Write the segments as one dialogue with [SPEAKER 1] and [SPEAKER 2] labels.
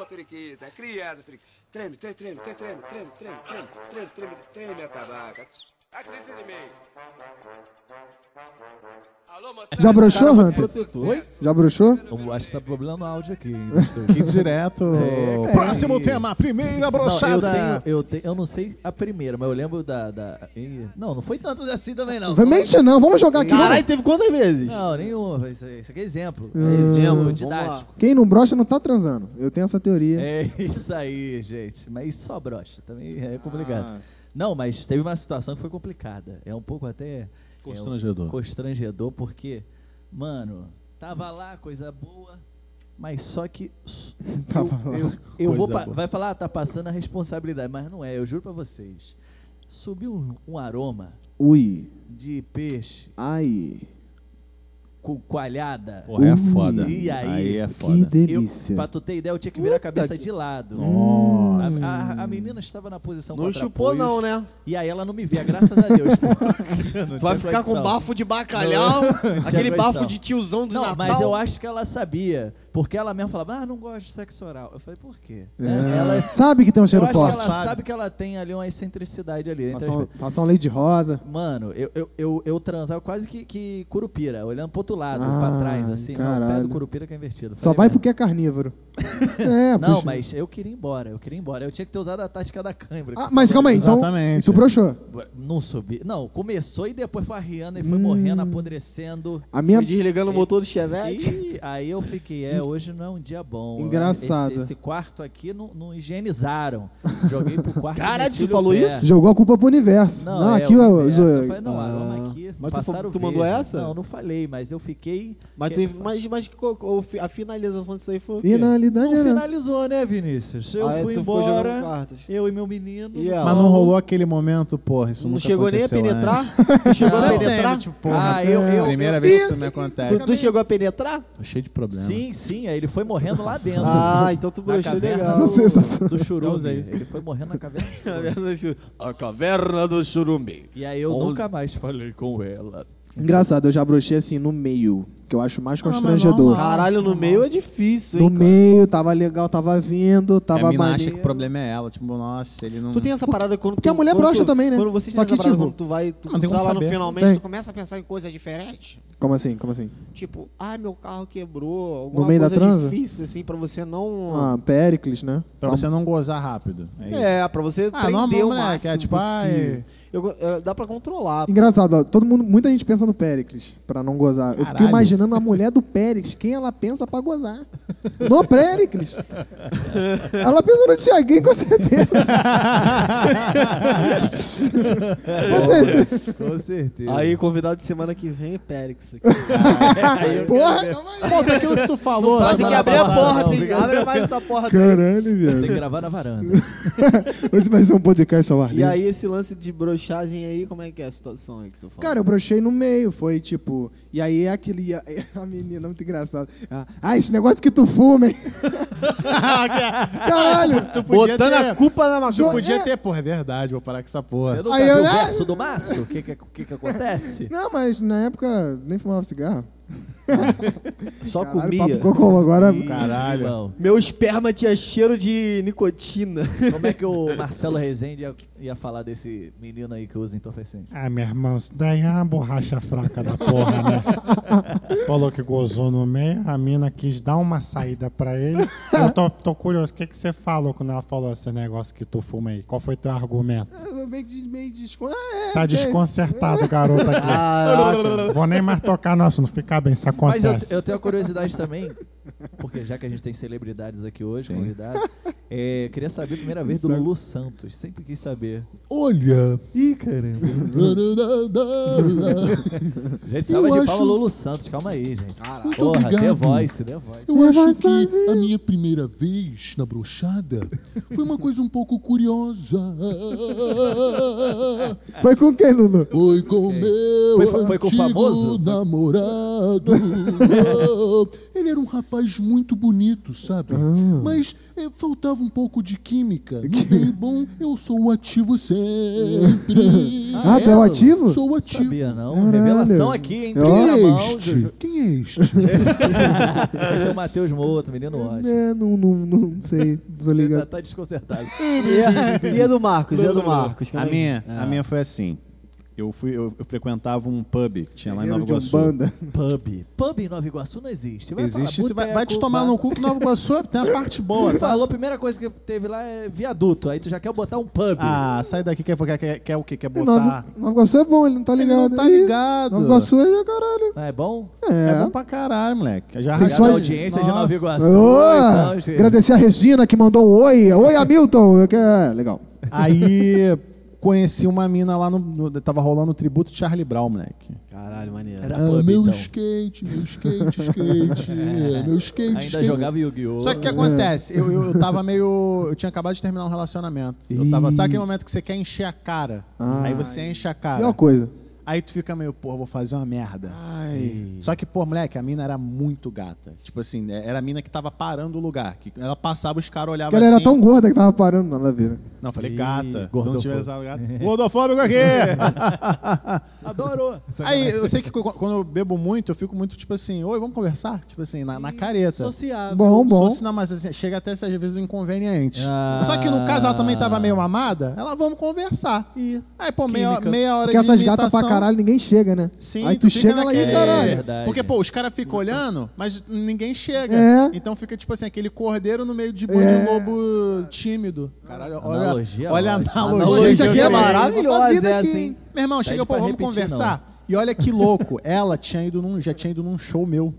[SPEAKER 1] boa, periquita. É criança, periquita. Treme, treme, treme, treme, treme, treme, treme, treme, treme, treme, treme, minha tabaca. Acredita em mim.
[SPEAKER 2] Já broxou, Hunter?
[SPEAKER 3] Oi?
[SPEAKER 2] Já broxou?
[SPEAKER 3] Eu acho que tá problema no áudio aqui. hein?
[SPEAKER 4] Que direto.
[SPEAKER 3] É,
[SPEAKER 4] Próximo
[SPEAKER 3] é.
[SPEAKER 4] tema, primeira
[SPEAKER 3] Não, eu,
[SPEAKER 4] brochada.
[SPEAKER 3] tenho, eu, tenho, eu não sei a primeira, mas eu lembro da. da não, não foi tanto assim também, não.
[SPEAKER 2] Mente não, vamos jogar aqui.
[SPEAKER 5] Caralho, teve quantas vezes?
[SPEAKER 3] Não, nenhum. Isso, isso aqui é exemplo.
[SPEAKER 2] Hum.
[SPEAKER 3] É exemplo didático.
[SPEAKER 2] Quem não brocha não tá transando. Eu tenho essa teoria.
[SPEAKER 3] É isso aí, gente. Mas só brocha. Também é complicado.
[SPEAKER 2] Ah.
[SPEAKER 3] Não, mas teve uma situação que foi complicada. É um pouco até.
[SPEAKER 4] Constrangedor.
[SPEAKER 3] É um constrangedor, porque, mano, tava lá, coisa boa. Mas só que.
[SPEAKER 2] Tava
[SPEAKER 3] eu,
[SPEAKER 2] lá,
[SPEAKER 3] eu, eu vou. pa-. Vai falar, ah, tá passando a responsabilidade. Mas não é, eu juro pra vocês. Subiu um, um aroma
[SPEAKER 2] Ui.
[SPEAKER 3] de peixe
[SPEAKER 2] Ai.
[SPEAKER 3] com coalhada.
[SPEAKER 4] Porra, é foda.
[SPEAKER 3] E aí?
[SPEAKER 4] é
[SPEAKER 2] Que
[SPEAKER 4] foda.
[SPEAKER 3] Eu,
[SPEAKER 2] delícia.
[SPEAKER 3] pra tu ter ideia, eu tinha que virar a cabeça de lado.
[SPEAKER 4] Nossa.
[SPEAKER 3] A, a- a menina estava na posição
[SPEAKER 5] Não chupou,
[SPEAKER 3] apoios,
[SPEAKER 5] não, né?
[SPEAKER 3] E aí ela não me via, graças a Deus.
[SPEAKER 5] Vai ficar com
[SPEAKER 3] condição.
[SPEAKER 5] bafo de bacalhau, aquele bafo de tiozão do
[SPEAKER 3] Não,
[SPEAKER 5] Natal.
[SPEAKER 3] mas eu acho que ela sabia. Porque ela mesmo falava, ah, não gosto de sexo oral. Eu falei, por quê? Né?
[SPEAKER 2] É.
[SPEAKER 3] Ela,
[SPEAKER 2] Sabe que tem um
[SPEAKER 3] eu
[SPEAKER 2] cheiro
[SPEAKER 3] acho que
[SPEAKER 2] forte.
[SPEAKER 3] ela sabe que ela tem ali uma excentricidade ali. entre
[SPEAKER 2] Passa um,
[SPEAKER 3] as-
[SPEAKER 2] passa um leite de rosa.
[SPEAKER 3] Mano, eu, eu, eu, eu transava quase que, que curupira, olhando pro outro lado,
[SPEAKER 2] Ah,
[SPEAKER 3] pra trás, assim. Não, o pé
[SPEAKER 2] caralho.
[SPEAKER 3] do curupira que é invertido.
[SPEAKER 2] Só
[SPEAKER 3] Falei
[SPEAKER 2] vai
[SPEAKER 3] mesmo.
[SPEAKER 2] porque é carnívoro. é,
[SPEAKER 3] Não,
[SPEAKER 2] puxa.
[SPEAKER 3] mas eu queria ir embora, eu queria ir embora. Eu tinha que ter usado a tática da cãibra.
[SPEAKER 2] Ah, mas calma aí, então.
[SPEAKER 4] Exatamente.
[SPEAKER 2] Tu broxou.
[SPEAKER 3] Não subi. Não, começou e depois foi arriando e foi morrendo, apodrecendo.
[SPEAKER 2] A minha.
[SPEAKER 5] Fui desligando o motor do Chevette.
[SPEAKER 3] E aí eu fiquei, é, hoje não é um dia bom.
[SPEAKER 2] Engraçado.
[SPEAKER 3] Esse, esse quarto aqui não, não higienizaram. Joguei pro quarto.
[SPEAKER 5] Caralho, tu falou isso?
[SPEAKER 2] Jogou a culpa pro universo. Não,
[SPEAKER 3] Não, é,
[SPEAKER 2] aqui
[SPEAKER 3] o
[SPEAKER 2] o.
[SPEAKER 3] universo.
[SPEAKER 2] o-
[SPEAKER 3] Eu falei, não,
[SPEAKER 5] Ah. Mas tu
[SPEAKER 3] passaram
[SPEAKER 5] tu
[SPEAKER 3] o
[SPEAKER 5] mandou essa?
[SPEAKER 3] Não, não falei, mas eu fiquei.
[SPEAKER 5] Mas, tu, mas, mas a finalização disso aí foi o quê?
[SPEAKER 2] Finalidade
[SPEAKER 3] Não
[SPEAKER 2] era.
[SPEAKER 3] finalizou, né, Vinícius? Eu
[SPEAKER 5] Ah,
[SPEAKER 3] fui
[SPEAKER 5] tu ficou jogando
[SPEAKER 3] embora, eu e meu menino.
[SPEAKER 5] E?
[SPEAKER 4] Mas não rolou aquele momento, porra, isso
[SPEAKER 5] Não
[SPEAKER 4] nunca
[SPEAKER 5] chegou nem a penetrar? Tu chegou a
[SPEAKER 3] Não.
[SPEAKER 5] penetrar?
[SPEAKER 4] Tipo, porra,
[SPEAKER 3] Ah, eu- eu-
[SPEAKER 4] primeira
[SPEAKER 3] eu-
[SPEAKER 4] vez que isso me acontece.
[SPEAKER 5] Tu, tu chegou a penetrar?
[SPEAKER 4] Tô cheio de problema.
[SPEAKER 3] Sim, sim, aí ele foi morrendo lá dentro.
[SPEAKER 5] Ah, então tu broxou legal.
[SPEAKER 3] do, churume.
[SPEAKER 4] isso.
[SPEAKER 3] Ele foi morrendo na caverna. churume.
[SPEAKER 5] A caverna do Churumbi.
[SPEAKER 3] E aí eu nunca mais falei com ela.
[SPEAKER 2] Engraçado, eu já brochei assim no meio, que eu acho mais
[SPEAKER 4] mas
[SPEAKER 2] constrangedor.
[SPEAKER 5] Caralho, no meio é difícil, hein?
[SPEAKER 2] no
[SPEAKER 5] cara?
[SPEAKER 2] meio, tava legal, tava vindo,
[SPEAKER 4] a
[SPEAKER 2] tava
[SPEAKER 4] mina acha que o problema é ela. Tipo, nossa, ele não...
[SPEAKER 5] Tu tem essa parada quando
[SPEAKER 2] porque
[SPEAKER 5] tu,
[SPEAKER 2] a mulher brocha
[SPEAKER 5] tu-
[SPEAKER 2] também, né?
[SPEAKER 5] Quando vocês
[SPEAKER 2] Só
[SPEAKER 5] têm essa
[SPEAKER 2] que,
[SPEAKER 5] parada
[SPEAKER 2] tipo,
[SPEAKER 5] quando tu vai, tu,
[SPEAKER 4] Não,
[SPEAKER 5] tu tá lá no
[SPEAKER 4] saber.
[SPEAKER 5] finalmente,
[SPEAKER 2] Tem.
[SPEAKER 5] tu começa a pensar em coisas diferentes.
[SPEAKER 2] Como assim? Como assim?
[SPEAKER 5] Tipo, ai, meu carro quebrou. Alguma
[SPEAKER 2] No meio da
[SPEAKER 5] coisa
[SPEAKER 2] transa?
[SPEAKER 5] difícil, assim, pra você não...
[SPEAKER 2] Ah, Péricles, né?
[SPEAKER 4] Pra você não gozar rápido. É.
[SPEAKER 5] É, pra você
[SPEAKER 4] Ah,
[SPEAKER 5] prender
[SPEAKER 4] normal,
[SPEAKER 5] o máximo
[SPEAKER 4] é tipo, ai-
[SPEAKER 5] Eu é, dá pra controlar.
[SPEAKER 2] Engraçado, ó, todo mundo, muita gente pensa no Péricles pra não gozar. Eu fico
[SPEAKER 4] Caralho.
[SPEAKER 2] Imaginando a mulher do Péricles, quem ela pensa pra gozar. No Péricles. ela pensa no Tiaguinho, com certeza. com certeza.
[SPEAKER 3] Com certeza.
[SPEAKER 5] Aí, convidado de semana que vem é Périx.
[SPEAKER 2] Porra, calma aí.
[SPEAKER 4] Pô, daquilo que tu falou.
[SPEAKER 3] Não
[SPEAKER 5] Tem que abrir a porra,
[SPEAKER 3] não,
[SPEAKER 5] tem,
[SPEAKER 3] obrigado.
[SPEAKER 5] abre mais essa porra.
[SPEAKER 2] Caralho,
[SPEAKER 3] Tem
[SPEAKER 2] viado.
[SPEAKER 3] que gravar na varanda.
[SPEAKER 2] Hoje vai ser um podcast ao ar
[SPEAKER 5] E aí, esse lance de brochagem aí, como é que é a situação aí que tu falou?
[SPEAKER 2] Cara, eu brochei no meio, foi tipo. E aí é aquele. A menina, muito engraçado. Ah, esse negócio que tu fuma, hein? Caralho!
[SPEAKER 4] Tu podia
[SPEAKER 5] Botando
[SPEAKER 4] ter...
[SPEAKER 5] a culpa na
[SPEAKER 4] Tu
[SPEAKER 5] maconha.
[SPEAKER 4] podia
[SPEAKER 2] É.
[SPEAKER 4] ter, porra, é verdade, vou parar com essa porra.
[SPEAKER 3] Você nunca
[SPEAKER 2] Aí
[SPEAKER 3] viu
[SPEAKER 2] eu-
[SPEAKER 3] o verso do maço? O que que, que que acontece?
[SPEAKER 2] Não, mas na época nem fumava cigarro.
[SPEAKER 5] Só
[SPEAKER 2] Caralho, o
[SPEAKER 5] comia.
[SPEAKER 2] papo ficou como agora?
[SPEAKER 3] Ih,
[SPEAKER 4] Caralho.
[SPEAKER 3] irmão.
[SPEAKER 5] Meu esperma tinha cheiro de nicotina.
[SPEAKER 3] Como é que o Marcelo Rezende ia, ia falar desse menino aí que usa entorpecente?
[SPEAKER 6] Ah, meu irmão, isso daí é uma borracha fraca da porra, né? Falou que gozou no meio, a mina quis dar uma saída pra ele. Eu tô, tô curioso, o que, que você falou quando ela falou esse negócio que tu fuma aí? Qual foi teu argumento?
[SPEAKER 2] Eu meio meio descon... ah, é,
[SPEAKER 6] Tá desconcertado, garoto aqui.
[SPEAKER 5] Caraca.
[SPEAKER 6] Vou nem mais tocar no assunto, fica bem, isso
[SPEAKER 3] Mas eu,
[SPEAKER 6] acontece.
[SPEAKER 3] eu tenho a curiosidade também, porque já que a gente tem celebridades aqui hoje, convidados, é, queria saber a primeira vez do Lulu Santos. Sempre quis saber.
[SPEAKER 4] Olha,
[SPEAKER 3] Ih, caramba. Gente, salva
[SPEAKER 7] Eu
[SPEAKER 3] de
[SPEAKER 7] acho-
[SPEAKER 3] palma Lulu Santos. Calma aí, gente.
[SPEAKER 7] Muito
[SPEAKER 3] Porra,
[SPEAKER 7] obrigado.
[SPEAKER 3] The Voice, The Voice.
[SPEAKER 7] Eu acho que a minha primeira vez na brochada foi uma coisa um pouco curiosa.
[SPEAKER 2] Foi com quem, Lulu?
[SPEAKER 7] Foi com o meu
[SPEAKER 3] Foi- foi- foi com o
[SPEAKER 7] antigo
[SPEAKER 3] famoso?
[SPEAKER 7] namorado. Ele era um rapaz muito bonito, sabe? Mas eh, faltava um pouco de química. No bem bom, eu sou o ativo sempre.
[SPEAKER 2] Ah, tu é o ativo?
[SPEAKER 7] Sou ativo.
[SPEAKER 3] Sabia não.
[SPEAKER 2] Caralho.
[SPEAKER 3] Revelação aqui, hein?
[SPEAKER 7] Quem é este? Quem é este?
[SPEAKER 3] Esse é o Matheus Moto, menino ótimo.
[SPEAKER 2] É, não, não, não sei, tô ligado.
[SPEAKER 3] tá, tá desconcertado.
[SPEAKER 5] E a, e a do Marcos? E a do Marcos?
[SPEAKER 4] A
[SPEAKER 5] é que-
[SPEAKER 4] minha,
[SPEAKER 5] Ah.
[SPEAKER 4] a minha foi assim. Eu, fui, eu, eu frequentava um pub que tinha lá em Nova Iguaçu.
[SPEAKER 2] Umbanda.
[SPEAKER 3] Pub. Pub em Nova Iguaçu não existe. Vai
[SPEAKER 4] Existe,
[SPEAKER 3] falar
[SPEAKER 4] vai, vai te tomar no cu que Nova Iguaçu tem a parte boa,
[SPEAKER 3] Tu
[SPEAKER 4] tá?
[SPEAKER 3] falou, a primeira coisa que teve lá é viaduto. Aí tu já quer botar um pub.
[SPEAKER 4] Ah, sai daqui, quer, quer, quer, quer o quê? Quer
[SPEAKER 2] Nova,
[SPEAKER 4] botar...
[SPEAKER 2] Nova Iguaçu é bom, ele não tá
[SPEAKER 4] Ele
[SPEAKER 2] ligado.
[SPEAKER 4] não tá
[SPEAKER 2] Ih,
[SPEAKER 4] ligado.
[SPEAKER 2] Nova Iguaçu é caralho.
[SPEAKER 3] Ah, é bom?
[SPEAKER 2] É.
[SPEAKER 4] É bom pra caralho, moleque. Já
[SPEAKER 3] Obrigado à audiência de Nova
[SPEAKER 4] Nossa.
[SPEAKER 3] Iguaçu.
[SPEAKER 2] Ô,
[SPEAKER 3] Então,
[SPEAKER 2] agradecer a Regina que mandou um oi. Oi, Hamilton. É legal.
[SPEAKER 4] Aí conheci uma mina lá no, no- Tava rolando o tributo de Charlie Brown, moleque.
[SPEAKER 5] Caralho, maneiro.
[SPEAKER 3] Era
[SPEAKER 7] Ah,
[SPEAKER 3] pub,
[SPEAKER 7] meu
[SPEAKER 3] então.
[SPEAKER 7] skate, meu skate, skate. é, meu skate,
[SPEAKER 3] Ainda
[SPEAKER 7] skate.
[SPEAKER 3] jogava Yu-Gi-Oh!
[SPEAKER 4] Só que o que acontece? Eu, eu, eu tava meio. Eu tinha acabado de terminar um relacionamento. Eu tava. Sabe aquele momento que você quer encher a cara? Aí você enche a
[SPEAKER 2] E
[SPEAKER 4] cara.
[SPEAKER 2] uma coisa.
[SPEAKER 4] Aí tu fica meio, pô, vou fazer uma merda.
[SPEAKER 2] Ai.
[SPEAKER 4] Só que, pô, moleque, a mina era muito gata. Tipo assim, era a mina que tava parando o lugar. Que ela passava, os caras olhavam
[SPEAKER 2] Porque ela
[SPEAKER 4] assim.
[SPEAKER 2] era tão gorda que tava parando na ladeira.
[SPEAKER 4] Não, eu falei
[SPEAKER 3] Ih,
[SPEAKER 4] gata. Se não
[SPEAKER 3] gordofóbico.
[SPEAKER 4] tivesse gata. Gordofóbico aqui!
[SPEAKER 3] Adorou!
[SPEAKER 4] Aí eu sei que qu- quando eu bebo muito, eu fico muito tipo assim, oi, vamos conversar? Tipo assim, na, na careta.
[SPEAKER 3] Sociável.
[SPEAKER 2] Bom, bom.
[SPEAKER 4] Sou assim, não, mas assim, chega até às vezes inconveniente.
[SPEAKER 3] Ah.
[SPEAKER 4] Só que no caso ela também tava meio mamada, ela vamos conversar.
[SPEAKER 3] Ih,
[SPEAKER 4] Aí, pô, meia,
[SPEAKER 3] Química.
[SPEAKER 4] meia hora
[SPEAKER 2] Porque
[SPEAKER 4] de
[SPEAKER 2] essas
[SPEAKER 4] imitação.
[SPEAKER 2] gatas pra caralho ninguém chega, né?
[SPEAKER 4] Sim,
[SPEAKER 2] Aí tu,
[SPEAKER 4] fica
[SPEAKER 2] chega lá e
[SPEAKER 4] naquele-
[SPEAKER 2] caralho.
[SPEAKER 3] Verdade.
[SPEAKER 4] Porque, pô, os caras ficam olhando, mas ninguém chega.
[SPEAKER 2] É.
[SPEAKER 4] Então fica, tipo assim, aquele cordeiro no meio de bando
[SPEAKER 2] É.
[SPEAKER 4] de lobo tímido. Caralho, olha,
[SPEAKER 3] Analogia
[SPEAKER 4] olha a analogia.
[SPEAKER 5] Analogia
[SPEAKER 4] eu
[SPEAKER 5] aqui é maravilhosa, é
[SPEAKER 2] aqui,
[SPEAKER 5] assim.
[SPEAKER 4] Meu irmão, chega, pô, vamos
[SPEAKER 3] repetir,
[SPEAKER 4] conversar. E olha que louco, ela tinha ido num, já tinha ido num show meu.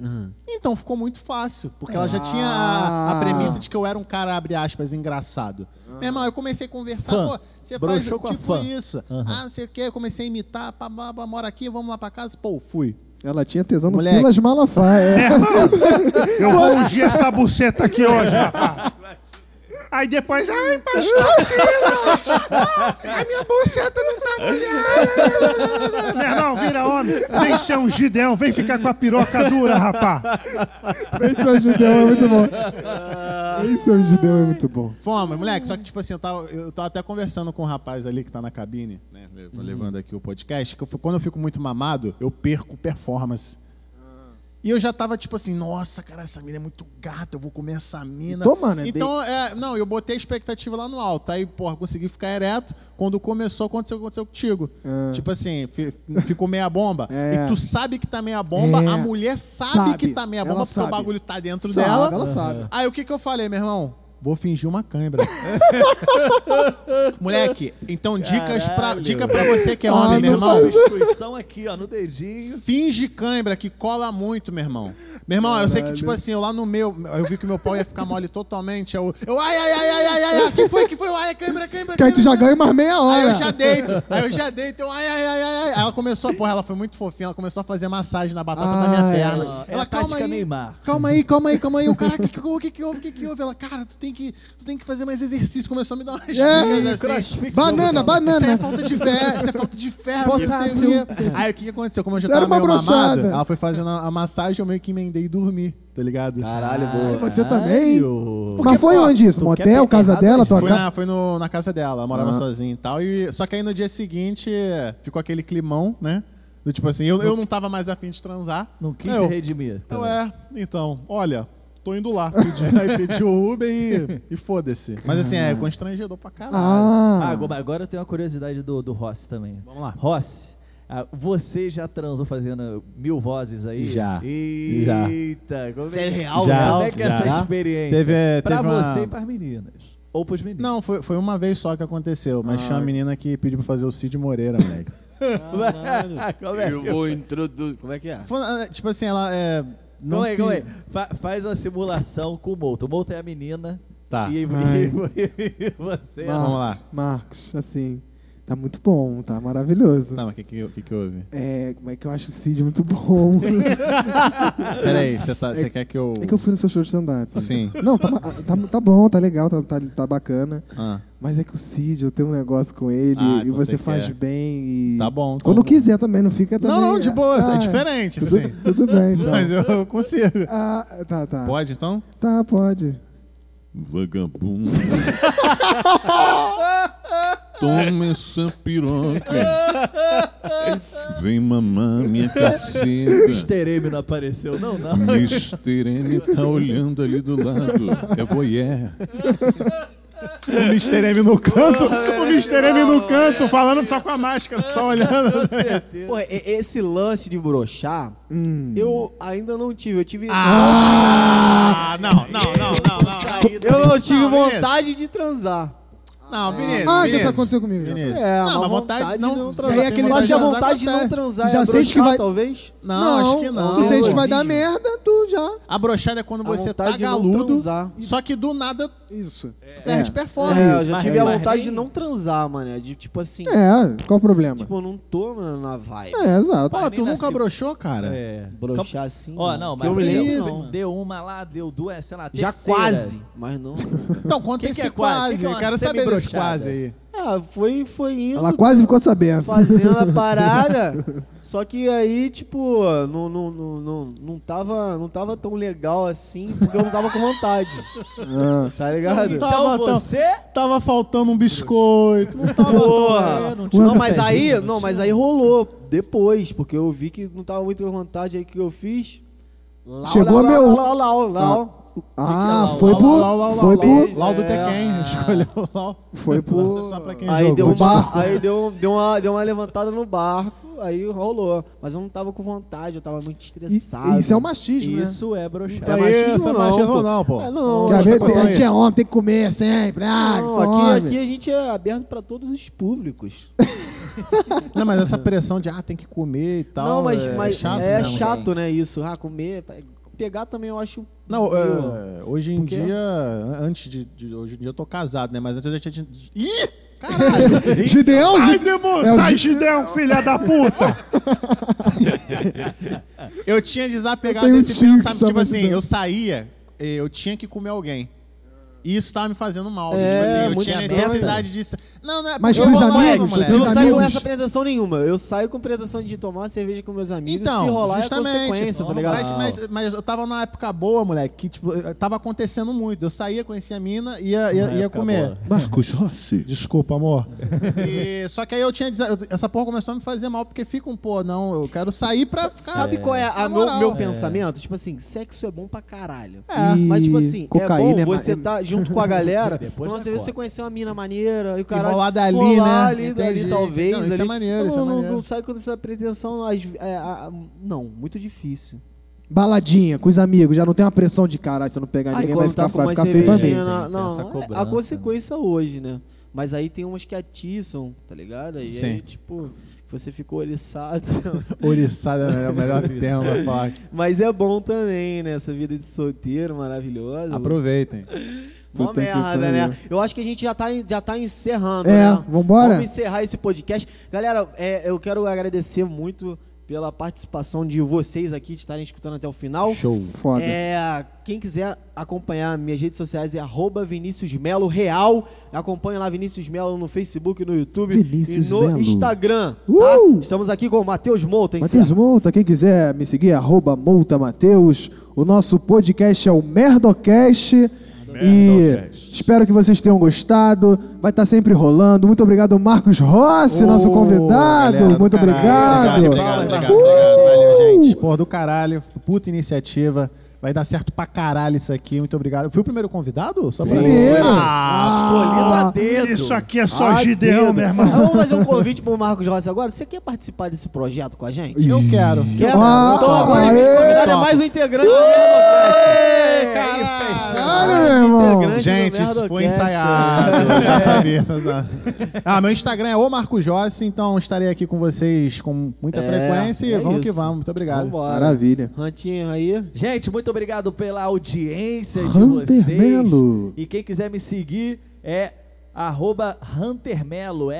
[SPEAKER 5] Uhum.
[SPEAKER 4] Então ficou muito fácil, porque ela já tinha a, a
[SPEAKER 2] Ah.
[SPEAKER 4] premissa de que eu era um cara, abre aspas, engraçado. Meu irmão, eu comecei a conversar,
[SPEAKER 3] Fã.
[SPEAKER 4] pô, você faz tipo
[SPEAKER 3] fã.
[SPEAKER 4] isso.
[SPEAKER 3] Aham.
[SPEAKER 4] Ah, não sei o quê, eu comecei a imitar, pá, pá, pá, mora aqui, vamos lá pra casa. Pô, fui.
[SPEAKER 2] Ela tinha tesão no. Silas Malafaia. É.
[SPEAKER 6] Eu vou ungir essa buceta aqui hoje, rapaz. Aí depois, ai, pastor Silas, a minha buceta não tá molhada. Meu irmão, vira homem. Vem ser um gideão, vem ficar com a piroca dura, rapaz.
[SPEAKER 2] Vem seu judeu é muito bom. Vem seu judeu é muito bom.
[SPEAKER 4] Fomos, moleque, só que tipo assim, eu tava, eu tava até conversando com um rapaz ali que tá na cabine, né, levando aqui o podcast, que eu, quando eu fico muito mamado, eu perco performance. E eu já tava tipo assim, nossa, cara, essa mina é muito gata, eu vou comer essa mina.
[SPEAKER 2] Toma, né?
[SPEAKER 4] Então, é, não, eu botei a expectativa lá no alto. Aí, porra, consegui ficar ereto. Quando começou, aconteceu o que aconteceu contigo. Tipo assim, fi- ficou meia bomba.
[SPEAKER 2] É.
[SPEAKER 4] E tu sabe que tá meia bomba,
[SPEAKER 2] É.
[SPEAKER 4] a mulher sabe,
[SPEAKER 2] Sabe.
[SPEAKER 4] que tá meia
[SPEAKER 2] Ela
[SPEAKER 4] bomba, porque o
[SPEAKER 2] sabe.
[SPEAKER 4] bagulho tá dentro
[SPEAKER 2] Sabe,
[SPEAKER 4] dela.
[SPEAKER 2] ela sabe.
[SPEAKER 4] Aí o que que eu falei, meu irmão? Vou fingir uma cãibra. Moleque, então dicas pra,
[SPEAKER 3] Caralho.
[SPEAKER 4] dica pra você que é
[SPEAKER 2] Ah,
[SPEAKER 4] homem, meu
[SPEAKER 2] não
[SPEAKER 4] irmão.
[SPEAKER 3] Substituição aqui, ó, no dedinho.
[SPEAKER 4] Finge cãibra que cola muito, meu irmão. Meu irmão, eu sei que, tipo assim, eu lá no meu, eu vi que meu pau ia ficar mole totalmente. Eu, eu ai, ai, ai, ai, ai, ai, ai, que foi, que foi? Ai, cãibra, cãibra,
[SPEAKER 2] Que aí tu já
[SPEAKER 4] cãibra.
[SPEAKER 2] ganha mais meia hora.
[SPEAKER 4] Aí eu já deito, aí eu já deito, eu, ai, ai, ai, ai, ai. Aí ela começou, porra, ela foi muito fofinha, ela começou a fazer massagem na batata da minha
[SPEAKER 2] Ai,
[SPEAKER 4] perna.
[SPEAKER 3] ó, é
[SPEAKER 4] ela,
[SPEAKER 3] a
[SPEAKER 4] calma
[SPEAKER 3] tática
[SPEAKER 4] aí,
[SPEAKER 3] Neymar."
[SPEAKER 4] calma aí, calma aí, calma aí. O cara, o que, que, o que, que houve, o que, que houve? Ela, cara, tu tem que, tu tem que fazer mais exercício. Começou a me dar umas dicas assim.
[SPEAKER 3] Crossfit
[SPEAKER 2] Banana,
[SPEAKER 3] sobre-
[SPEAKER 4] Isso é
[SPEAKER 2] banana.
[SPEAKER 4] falta de fé, isso é falta de fé, não sei o
[SPEAKER 2] Potássio.
[SPEAKER 4] quê. Aí o que, que aconteceu? Como eu já tava
[SPEAKER 2] uma
[SPEAKER 4] meio mamado,
[SPEAKER 2] brochada.
[SPEAKER 4] ela foi fazendo a massagem, eu meio que emendei e dormi, tá ligado?
[SPEAKER 5] Caralho,
[SPEAKER 3] Ah,
[SPEAKER 5] boa.
[SPEAKER 2] Você também?
[SPEAKER 3] Caralho.
[SPEAKER 2] Mas foi
[SPEAKER 4] pô,
[SPEAKER 2] onde isso? Motel, casa dela, tua
[SPEAKER 4] Foi,
[SPEAKER 2] casa?
[SPEAKER 4] na, foi no, na casa dela, ela morava sozinha e tal. E, só que aí no dia seguinte ficou aquele climão, né? Do tipo assim, eu, eu não tava mais afim de transar.
[SPEAKER 3] Não quis
[SPEAKER 4] eu,
[SPEAKER 3] se redimir.
[SPEAKER 4] Eu, é, então, olha, tô indo lá. Pedi, aí pedi o Uber e, e foda-se. Mas assim, é constrangedor pra caralho.
[SPEAKER 3] Ah,
[SPEAKER 2] Ah,
[SPEAKER 3] agora, agora eu tenho uma curiosidade do, do Rossi também.
[SPEAKER 4] Vamos lá.
[SPEAKER 3] Rossi, ah, você já transou fazendo mil vozes aí?
[SPEAKER 4] Já.
[SPEAKER 3] Eita, como
[SPEAKER 5] Isso é
[SPEAKER 3] é,
[SPEAKER 5] real,
[SPEAKER 4] Já.
[SPEAKER 5] real?
[SPEAKER 3] como é que é essa experiência?
[SPEAKER 4] Teve, é,
[SPEAKER 3] pra
[SPEAKER 4] teve uma-
[SPEAKER 3] você e pras meninas. Ou pros meninos.
[SPEAKER 4] Não, foi, foi uma vez só que aconteceu, mas tinha uma menina que pediu pra fazer o Cid Moreira, moleque.
[SPEAKER 5] Caralho.
[SPEAKER 3] como é que
[SPEAKER 5] vou introduzir. Como é que é?
[SPEAKER 4] Foi, ah, tipo assim, ela é. Não
[SPEAKER 3] Calma aí, calma aí. Fa- faz uma simulação com o Molto. O Molto é a menina.
[SPEAKER 4] Tá.
[SPEAKER 3] E,
[SPEAKER 2] Vai.
[SPEAKER 3] e você é
[SPEAKER 2] Marcos,
[SPEAKER 4] Vamos lá.
[SPEAKER 2] Marcos, assim, tá muito bom, tá maravilhoso.
[SPEAKER 4] Tá, mas o que, que, que, que houve?
[SPEAKER 2] É, como é que eu acho o Cid muito bom.
[SPEAKER 4] Peraí, você tá, você quer que eu.
[SPEAKER 2] É que eu fui no seu show de stand-up.
[SPEAKER 4] Sim.
[SPEAKER 2] Não, tá, tá, tá bom, tá legal, tá, tá, tá bacana.
[SPEAKER 4] Ah,
[SPEAKER 2] Mas é que o Cid, eu tenho um negócio com ele
[SPEAKER 4] Ah,
[SPEAKER 2] e
[SPEAKER 4] então
[SPEAKER 2] você
[SPEAKER 4] você
[SPEAKER 2] faz
[SPEAKER 4] quer.
[SPEAKER 2] bem e...
[SPEAKER 4] tá bom. então-
[SPEAKER 2] Quando quiser também, não fica também...
[SPEAKER 4] Não, não, de boa,
[SPEAKER 2] Ah,
[SPEAKER 4] é diferente,
[SPEAKER 2] Tudo,
[SPEAKER 4] assim.
[SPEAKER 2] tudo bem, então.
[SPEAKER 4] Mas eu, eu consigo.
[SPEAKER 2] Ah, tá, tá.
[SPEAKER 4] Pode então?
[SPEAKER 2] Tá, pode.
[SPEAKER 7] Vagabundo. Toma essa piroca. Vem mamar minha caceta.
[SPEAKER 3] Mr. M não apareceu, não, não.
[SPEAKER 7] Mr. M tá olhando ali do lado. É voyeur.
[SPEAKER 4] O Mr. M no canto, o Mr. M no canto, falando só com a máscara, só olhando.
[SPEAKER 5] Pô, e- esse lance de brochar, eu ainda não tive. Eu tive.
[SPEAKER 4] Ah, não, não, não, não, não.
[SPEAKER 5] eu não tive vontade de transar.
[SPEAKER 4] Não, Vinícius.
[SPEAKER 2] Ah, já
[SPEAKER 4] Vinícius.
[SPEAKER 2] isso aconteceu comigo. já.
[SPEAKER 4] Vinícius.
[SPEAKER 5] É,
[SPEAKER 4] não, mas vontade,
[SPEAKER 5] vontade
[SPEAKER 4] não.
[SPEAKER 5] de não transar.
[SPEAKER 2] Aí é aquele
[SPEAKER 5] Eu acho que a
[SPEAKER 4] transar
[SPEAKER 5] vontade de não transar
[SPEAKER 2] Já
[SPEAKER 5] é
[SPEAKER 2] sei que vai-
[SPEAKER 5] talvez.
[SPEAKER 4] Não, acho que não.
[SPEAKER 2] Tu sente que vai dar merda, tu já.
[SPEAKER 4] A brochada é quando
[SPEAKER 5] A
[SPEAKER 4] você tá
[SPEAKER 5] de não
[SPEAKER 4] galudo, só que do nada
[SPEAKER 2] Isso.
[SPEAKER 4] perde performance.
[SPEAKER 5] É, eu já
[SPEAKER 3] Mas-
[SPEAKER 5] tive a vontade de não transar, mano. De tipo assim.
[SPEAKER 2] É, qual o problema?
[SPEAKER 5] Tipo, eu não tô mano, na vibe.
[SPEAKER 2] É, exato.
[SPEAKER 4] Pô, tu nunca broxou, cara?
[SPEAKER 3] É.
[SPEAKER 5] Broxar assim.
[SPEAKER 3] Ó, não, mas
[SPEAKER 5] eu lembro, não.
[SPEAKER 3] deu uma lá, deu duas, sei lá,
[SPEAKER 5] Já quase, mas não.
[SPEAKER 4] Então,
[SPEAKER 3] que
[SPEAKER 4] esse
[SPEAKER 3] é quase? é uma
[SPEAKER 4] Quero saber
[SPEAKER 3] semi-brochada?
[SPEAKER 4] quase aí.
[SPEAKER 5] Ah, foi, foi indo.
[SPEAKER 2] Ela quase ficou sabendo.
[SPEAKER 5] fazendo a parada. Só que aí, tipo, não, não, não, não, não, tava, não tava tão legal assim, porque eu não tava com vontade.
[SPEAKER 2] Ah.
[SPEAKER 5] Tá ligado?
[SPEAKER 3] Então
[SPEAKER 4] Tava tão-
[SPEAKER 3] você...
[SPEAKER 4] Tava faltando um biscoito. Não tava
[SPEAKER 5] Porra.
[SPEAKER 3] não
[SPEAKER 5] Não,
[SPEAKER 3] tinha
[SPEAKER 5] mas aí,
[SPEAKER 3] não
[SPEAKER 5] não,
[SPEAKER 3] tinha.
[SPEAKER 5] mas aí rolou depois, porque eu vi que não tava muito com vontade aí que eu fiz. Lau,
[SPEAKER 2] Chegou
[SPEAKER 5] lau,
[SPEAKER 2] meu-
[SPEAKER 5] Lau, lau, lau, lau.
[SPEAKER 2] Ah, foi pro. Foi
[SPEAKER 4] lau.
[SPEAKER 2] pro.
[SPEAKER 4] Lau do
[SPEAKER 5] É.
[SPEAKER 4] Tekken. Escolheu o Lau.
[SPEAKER 2] Foi pro.
[SPEAKER 4] Só pra quem
[SPEAKER 5] Aí deu, um
[SPEAKER 2] barco.
[SPEAKER 5] aí deu, deu, uma, deu uma levantada no barco, aí rolou. Mas eu não tava com vontade, eu tava muito estressado.
[SPEAKER 2] Isso é o machismo, né?
[SPEAKER 3] Isso é broxar.
[SPEAKER 5] É
[SPEAKER 4] Aí,
[SPEAKER 5] machismo
[SPEAKER 4] foi
[SPEAKER 5] não,
[SPEAKER 4] machismo
[SPEAKER 5] pô.
[SPEAKER 4] não, pô.
[SPEAKER 5] É, não,
[SPEAKER 2] A gente é homem, tem que comer sempre. Ah,
[SPEAKER 5] aqui, aqui a gente é aberto pra todos os públicos.
[SPEAKER 4] Não, mas essa pressão de, ah, tem que comer e tal.
[SPEAKER 5] não, mas
[SPEAKER 4] é
[SPEAKER 5] mas
[SPEAKER 4] chato.
[SPEAKER 5] é
[SPEAKER 4] né?
[SPEAKER 5] chato, né, isso. Ah, comer, pegar também eu acho...
[SPEAKER 4] Não, é, hoje em
[SPEAKER 5] Porque-
[SPEAKER 4] dia, antes de, de- Hoje em dia eu tô casado, né? Mas antes eu já tinha. Ih! Caralho!
[SPEAKER 2] Gideão,
[SPEAKER 6] Sai, Demon!
[SPEAKER 2] É
[SPEAKER 6] sai,
[SPEAKER 2] Gi-
[SPEAKER 6] Gideão, filha da puta!
[SPEAKER 4] eu tinha desapegado
[SPEAKER 2] Eu um
[SPEAKER 4] desse
[SPEAKER 2] que
[SPEAKER 4] pensamento. Tipo assim, eu saía, eh, eu tinha que comer alguém. E isso tava me fazendo mal.
[SPEAKER 5] É,
[SPEAKER 4] tipo assim, eu tinha
[SPEAKER 5] merda.
[SPEAKER 4] necessidade de. Não, não é
[SPEAKER 2] Mas pros
[SPEAKER 4] rolava,
[SPEAKER 2] amigos,
[SPEAKER 4] moleque.
[SPEAKER 5] Eu não saio com essa pretensão nenhuma. Eu saio com pretensão de tomar cerveja com meus amigos.
[SPEAKER 4] Então,
[SPEAKER 5] se rolar
[SPEAKER 4] justamente.
[SPEAKER 5] é consequência, tá ligado?
[SPEAKER 4] Mas, mas, mas eu tava numa época boa, moleque, que tipo, tava acontecendo muito. Eu saía, conhecia a mina, ia, ia, ia
[SPEAKER 3] época
[SPEAKER 4] comer.
[SPEAKER 3] boa.
[SPEAKER 7] Marcos Rossi.
[SPEAKER 4] Desculpa, amor. E- só que aí eu tinha. Essa porra começou a me fazer mal, porque fica um, pô, não, eu quero sair pra ficar.
[SPEAKER 5] Sabe qual é a
[SPEAKER 4] Na
[SPEAKER 5] meu, meu
[SPEAKER 4] É.
[SPEAKER 5] pensamento? Tipo assim, sexo é bom pra caralho.
[SPEAKER 2] É.
[SPEAKER 5] Mas, tipo assim,
[SPEAKER 2] Cocaína
[SPEAKER 5] é
[SPEAKER 2] é
[SPEAKER 5] bom você
[SPEAKER 2] é-
[SPEAKER 5] tá junto com a galera.
[SPEAKER 3] Depois
[SPEAKER 5] então
[SPEAKER 3] da
[SPEAKER 5] você conhecer uma mina maneira e o cara.
[SPEAKER 4] Rolar dali, né?
[SPEAKER 5] ali, dali, talvez.
[SPEAKER 4] Não, isso é
[SPEAKER 5] ali.
[SPEAKER 4] maneiro,
[SPEAKER 5] não,
[SPEAKER 4] isso é
[SPEAKER 5] não,
[SPEAKER 4] maneiro.
[SPEAKER 5] Não sai com essa pretensão. às é, a- não, muito difícil.
[SPEAKER 2] Baladinha, com os amigos, já não tem uma pressão de caralho, se eu não pegar
[SPEAKER 5] Aí
[SPEAKER 2] ninguém vai ficar,
[SPEAKER 5] tá com
[SPEAKER 2] vai ficar feio pra mim.
[SPEAKER 5] não,
[SPEAKER 3] essa
[SPEAKER 5] é
[SPEAKER 3] cobrança,
[SPEAKER 5] a consequência hoje, né? Mas aí tem umas que atiçam, tá ligado? E
[SPEAKER 4] Sim.
[SPEAKER 5] aí, tipo, você ficou oriçado.
[SPEAKER 4] Oriçada é o melhor termo pra falar.
[SPEAKER 5] Mas é bom também, né? Essa vida de solteiro maravilhosa.
[SPEAKER 4] Aproveitem.
[SPEAKER 5] Mó
[SPEAKER 2] Puta que
[SPEAKER 5] merda,
[SPEAKER 2] pariu.
[SPEAKER 5] né? Eu acho que a gente já tá, já tá encerrando,
[SPEAKER 2] É,
[SPEAKER 5] né?
[SPEAKER 2] vambora?
[SPEAKER 5] Vamos encerrar esse podcast. Galera, é, eu quero agradecer muito pela participação de vocês aqui, de estarem escutando até o final.
[SPEAKER 4] Show.
[SPEAKER 2] Foda.
[SPEAKER 5] É, quem quiser acompanhar minhas redes sociais é arroba Vinícius Melo Real. Acompanhe lá Vinícius Melo no Facebook, no YouTube
[SPEAKER 2] Vinícius
[SPEAKER 5] e no
[SPEAKER 2] Melo.
[SPEAKER 5] Instagram. Tá?
[SPEAKER 2] Uh!
[SPEAKER 5] Estamos aqui com o Matheus Mouta.
[SPEAKER 2] Matheus. Multa, quem quiser me seguir, arroba Mateus. O nosso podcast é o Merdocast. E espero que vocês tenham gostado. Vai estar sempre rolando. Muito obrigado, Marcos Rossi, nosso
[SPEAKER 4] Ô,
[SPEAKER 2] convidado.
[SPEAKER 4] galera
[SPEAKER 2] Muito
[SPEAKER 4] caralho.
[SPEAKER 2] obrigado.
[SPEAKER 4] Obrigado, obrigado, obrigado. Valeu, gente. Porra do caralho. Puta iniciativa. Vai dar certo pra caralho isso aqui. Muito obrigado. Eu fui o primeiro convidado? Só pra-
[SPEAKER 2] Primeiro.
[SPEAKER 3] Escolhido a dedo.
[SPEAKER 6] Isso aqui é só
[SPEAKER 5] Ah,
[SPEAKER 6] Gideão,
[SPEAKER 5] dedo.
[SPEAKER 6] meu irmão.
[SPEAKER 5] Vamos fazer um convite pro Marcos Rossi agora. Você quer participar desse projeto com a gente?
[SPEAKER 4] Eu quero.
[SPEAKER 5] Quer?
[SPEAKER 2] Ah,
[SPEAKER 5] então agora a
[SPEAKER 2] aê,
[SPEAKER 5] gente convidado é mais um integrante do Merdocast.
[SPEAKER 4] Ei, caralho.
[SPEAKER 2] Caralho, meu irmão.
[SPEAKER 5] Integrante
[SPEAKER 4] Gente, isso foi ensaiado. Eu já sabia. tá? Ah, meu Instagram é o Marco Jossi, então estarei aqui com vocês com muita
[SPEAKER 5] É,
[SPEAKER 4] frequência e
[SPEAKER 5] é
[SPEAKER 4] vamos que
[SPEAKER 5] isso.
[SPEAKER 4] vamos. Muito obrigado.
[SPEAKER 5] Vambora.
[SPEAKER 2] Maravilha.
[SPEAKER 5] Rantinho aí.
[SPEAKER 3] Gente, muito obrigado pela audiência de
[SPEAKER 2] Hunter
[SPEAKER 3] vocês.
[SPEAKER 2] Melo.
[SPEAKER 3] E quem quiser me seguir é arroba Hunter Melo,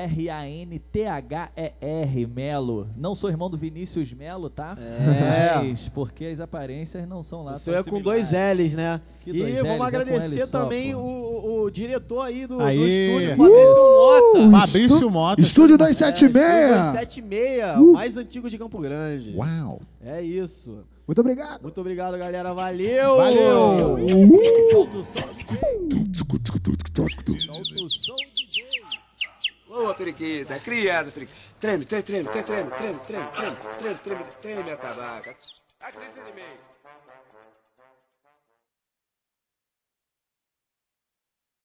[SPEAKER 3] R-A-N-T-H-E-R Melo. Não sou irmão do Vinícius Melo, tá?
[SPEAKER 5] É.
[SPEAKER 3] Mas porque as aparências não são lá
[SPEAKER 5] O seu
[SPEAKER 3] tão
[SPEAKER 5] é com dois. L's, né?
[SPEAKER 3] Que
[SPEAKER 5] e
[SPEAKER 3] dois
[SPEAKER 5] vamos
[SPEAKER 3] Ls? É
[SPEAKER 5] agradecer
[SPEAKER 3] só,
[SPEAKER 5] também
[SPEAKER 3] pô.
[SPEAKER 5] o, o diretor aí do, do
[SPEAKER 4] Aê.
[SPEAKER 5] estúdio, Fabrício Mota.
[SPEAKER 4] Fabrício Mota.
[SPEAKER 2] Estúdio
[SPEAKER 5] É,
[SPEAKER 2] 276.
[SPEAKER 5] 76, o mais antigo de Campo Grande.
[SPEAKER 4] Uau.
[SPEAKER 5] É isso.
[SPEAKER 2] Muito obrigado.
[SPEAKER 5] Muito obrigado, galera. Valeu!
[SPEAKER 4] Valeu.
[SPEAKER 3] Solta o som, DJ. Solta o som, DJ.
[SPEAKER 1] Boa, periquita. Cria asa, periquita. Treme, treme, treme, treme, treme, treme, treme, treme, treme, treme, treme, atabaca. Acredita em mim.